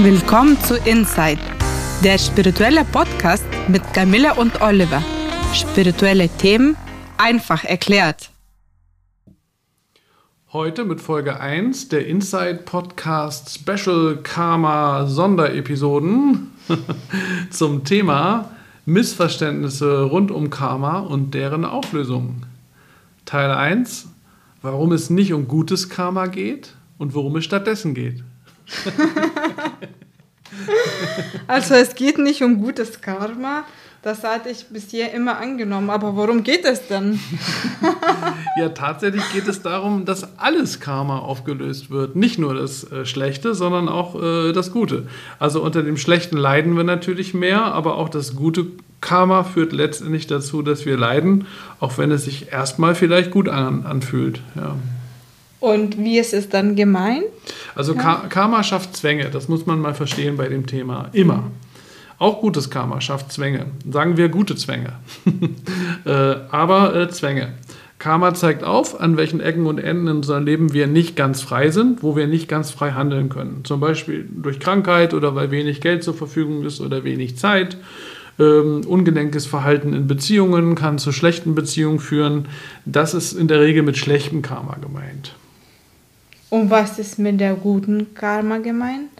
Willkommen zu Inside, der spirituelle Podcast mit Camilla und Oliver. Spirituelle Themen einfach erklärt. Heute mit Folge 1 der Inside Podcast Special Karma Sonderepisoden zum Thema Missverständnisse rund um Karma und deren Auflösung. Teil 1, warum es nicht um gutes Karma geht und worum es stattdessen geht. also es geht nicht um gutes Karma, das hatte ich bisher immer angenommen. Aber worum geht es denn? ja, tatsächlich geht es darum, dass alles Karma aufgelöst wird. Nicht nur das äh, Schlechte, sondern auch äh, das Gute. Also unter dem Schlechten leiden wir natürlich mehr, aber auch das gute Karma führt letztendlich dazu, dass wir leiden, auch wenn es sich erstmal vielleicht gut an, anfühlt. Ja. Und wie ist es dann gemeint? Also ja. Karma schafft Zwänge, das muss man mal verstehen bei dem Thema. Immer. Auch gutes Karma schafft Zwänge. Sagen wir gute Zwänge. äh, aber äh, Zwänge. Karma zeigt auf, an welchen Ecken und Enden in unserem Leben wir nicht ganz frei sind, wo wir nicht ganz frei handeln können. Zum Beispiel durch Krankheit oder weil wenig Geld zur Verfügung ist oder wenig Zeit. Ähm, ungelenkes Verhalten in Beziehungen kann zu schlechten Beziehungen führen. Das ist in der Regel mit schlechtem Karma gemeint. Und was ist mit der guten Karma gemeint?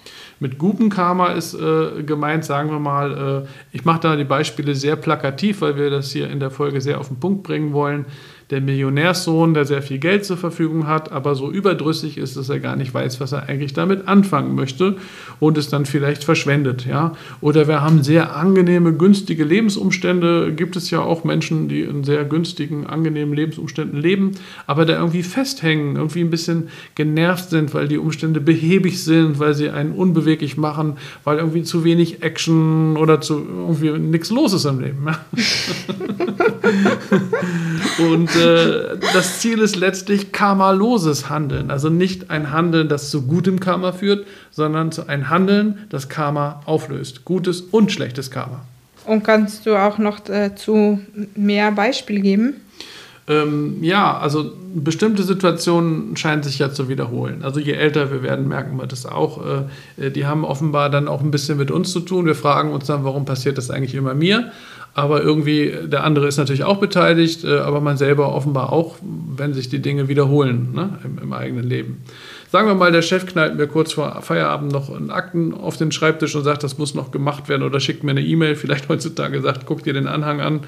Mit gutem Karma ist äh, gemeint, sagen wir mal, äh, ich mache da die Beispiele sehr plakativ, weil wir das hier in der Folge sehr auf den Punkt bringen wollen der Millionärssohn, der sehr viel Geld zur Verfügung hat, aber so überdrüssig ist, dass er gar nicht weiß, was er eigentlich damit anfangen möchte und es dann vielleicht verschwendet. Ja? Oder wir haben sehr angenehme, günstige Lebensumstände. Gibt es ja auch Menschen, die in sehr günstigen, angenehmen Lebensumständen leben, aber da irgendwie festhängen, irgendwie ein bisschen genervt sind, weil die Umstände behäbig sind, weil sie einen unbeweglich machen, weil irgendwie zu wenig Action oder zu irgendwie nichts los ist im Leben. Und äh, das Ziel ist letztlich karmaloses Handeln. Also nicht ein Handeln, das zu gutem Karma führt, sondern zu ein Handeln, das Karma auflöst. Gutes und schlechtes Karma. Und kannst du auch noch dazu mehr Beispiele geben? Ähm, ja, also bestimmte Situationen scheinen sich ja zu wiederholen. Also je älter wir werden, merken wir das auch. Äh, die haben offenbar dann auch ein bisschen mit uns zu tun. Wir fragen uns dann, warum passiert das eigentlich immer mir? Aber irgendwie, der andere ist natürlich auch beteiligt, äh, aber man selber offenbar auch, wenn sich die Dinge wiederholen ne, im, im eigenen Leben. Sagen wir mal, der Chef knallt mir kurz vor Feierabend noch einen Akten auf den Schreibtisch und sagt, das muss noch gemacht werden oder schickt mir eine E-Mail, vielleicht heutzutage sagt, guck dir den Anhang an.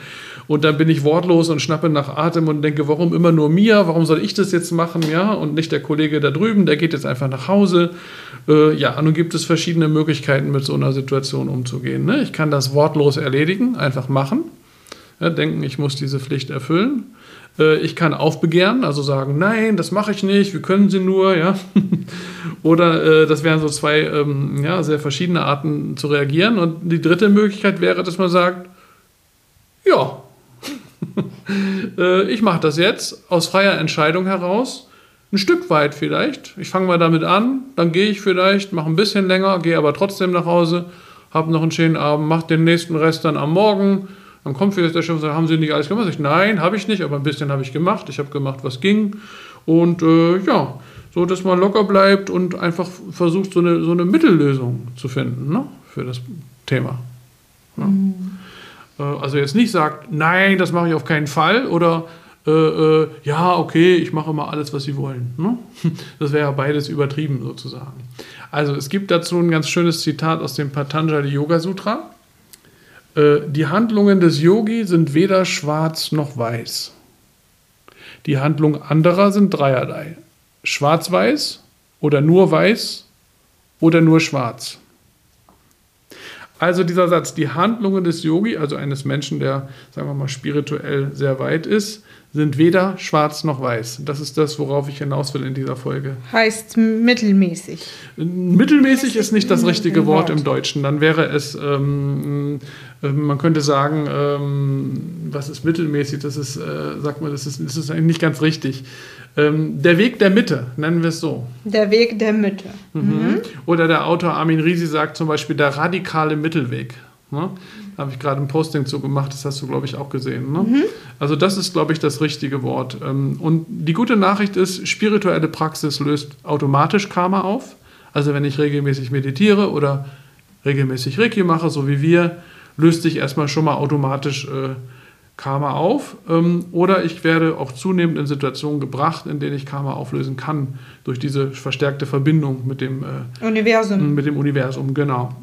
Und dann bin ich wortlos und schnappe nach Atem und denke, warum immer nur mir? Warum soll ich das jetzt machen? Ja, und nicht der Kollege da drüben, der geht jetzt einfach nach Hause. Äh, ja, nun gibt es verschiedene Möglichkeiten, mit so einer Situation umzugehen. Ne? Ich kann das wortlos erledigen, einfach machen. Ja, denken, ich muss diese Pflicht erfüllen. Äh, ich kann aufbegehren, also sagen, nein, das mache ich nicht, wie können Sie nur, ja. Oder äh, das wären so zwei ähm, ja, sehr verschiedene Arten zu reagieren. Und die dritte Möglichkeit wäre, dass man sagt, ja, äh, ich mache das jetzt aus freier Entscheidung heraus. Ein Stück weit vielleicht. Ich fange mal damit an, dann gehe ich vielleicht, mache ein bisschen länger, gehe aber trotzdem nach Hause, habe noch einen schönen Abend, mache den nächsten Rest dann am Morgen dann kommt vielleicht der Chef und sagt, haben Sie nicht alles gemacht? Ich, nein, habe ich nicht, aber ein bisschen habe ich gemacht. Ich habe gemacht, was ging. Und äh, ja, so dass man locker bleibt und einfach versucht, so eine, so eine Mittellösung zu finden ne, für das Thema. Ja. Mhm. Äh, also jetzt nicht sagt, nein, das mache ich auf keinen Fall oder äh, äh ja, okay, ich mache immer alles, was Sie wollen. Ne? Das wäre ja beides übertrieben sozusagen. Also es gibt dazu ein ganz schönes Zitat aus dem Patanjali Yoga Sutra. Äh, die Handlungen des Yogi sind weder schwarz noch weiß. Die Handlungen anderer sind dreierlei. Schwarz-weiß oder nur weiß oder nur schwarz. Also dieser Satz, die Handlungen des Yogi, also eines Menschen, der, sagen wir mal, spirituell sehr weit ist, sind weder schwarz noch weiß. Das ist das, worauf ich hinaus will in dieser Folge. Heißt mittelmäßig. Mittelmäßig ist nicht das richtige Wort, Wort im Deutschen. Dann wäre es, ähm, äh, man könnte sagen, ähm, was ist mittelmäßig? Das ist, äh, sagt man, das ist, das ist eigentlich nicht ganz richtig. Ähm, der Weg der Mitte, nennen wir es so. Der Weg der Mitte. Mhm. Mhm. Oder der Autor Armin Risi sagt zum Beispiel der radikale Mittelweg. Ne? Da habe ich gerade ein Posting zu gemacht, das hast du, glaube ich, auch gesehen. Ne? Mhm. Also das ist, glaube ich, das richtige Wort. Ähm, und die gute Nachricht ist, spirituelle Praxis löst automatisch Karma auf, Also wenn ich regelmäßig meditiere oder regelmäßig Reiki mache, so wie wir, löst sich erstmal schon mal automatisch äh, Karma auf. Ähm, oder ich werde auch zunehmend in Situationen gebracht, in denen ich Karma auflösen kann, durch diese verstärkte Verbindung mit dem äh, Universum. Mit dem Universum, genau.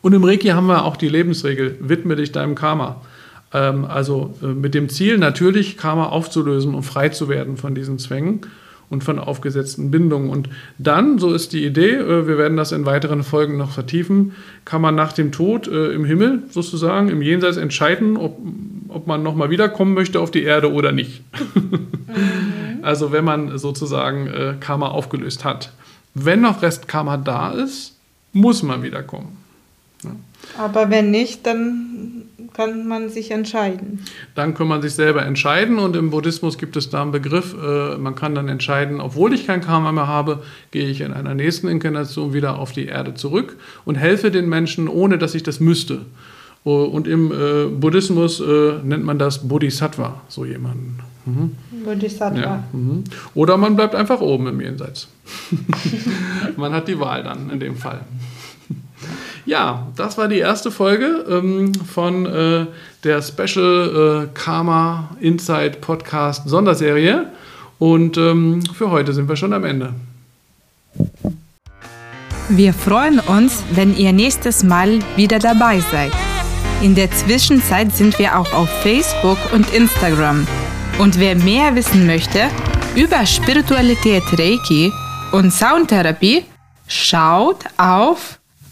Und im Reiki haben wir auch die Lebensregel, widme dich deinem Karma. Ähm, also äh, mit dem Ziel natürlich, Karma aufzulösen und frei zu werden von diesen Zwängen und von aufgesetzten Bindungen. Und dann, so ist die Idee, äh, wir werden das in weiteren Folgen noch vertiefen, kann man nach dem Tod äh, im Himmel sozusagen, im Jenseits entscheiden, ob, ob man nochmal wiederkommen möchte auf die Erde oder nicht. Mhm. also wenn man sozusagen Karma aufgelöst hat. Wenn noch Rest Karma da ist, muss man wiederkommen. Ja. Aber wenn nicht, dann kann man sich entscheiden. Dann kann man sich selber entscheiden und im Buddhismus gibt es da einen Begriff, äh, man kann dann entscheiden, obwohl ich kein Karma mehr habe, gehe ich in einer nächsten Inkarnation wieder auf die Erde zurück und helfe den Menschen, ohne dass ich das müsste. Oh, und im äh, Buddhismus äh, nennt man das Bodhisattva, so jemanden. Mhm. Bodhisattva. Ja, mhm. Oder man bleibt einfach oben im Jenseits. man hat die Wahl dann in dem Fall. Ja, das war die erste Folge ähm, von äh, der Special äh, Karma Insight Podcast Sonderserie. Und ähm, für heute sind wir schon am Ende. Wir freuen uns, wenn ihr nächstes Mal wieder dabei seid. In der Zwischenzeit sind wir auch auf Facebook und Instagram. Und wer mehr wissen möchte über Spiritualität Reiki und Soundtherapie, schaut auf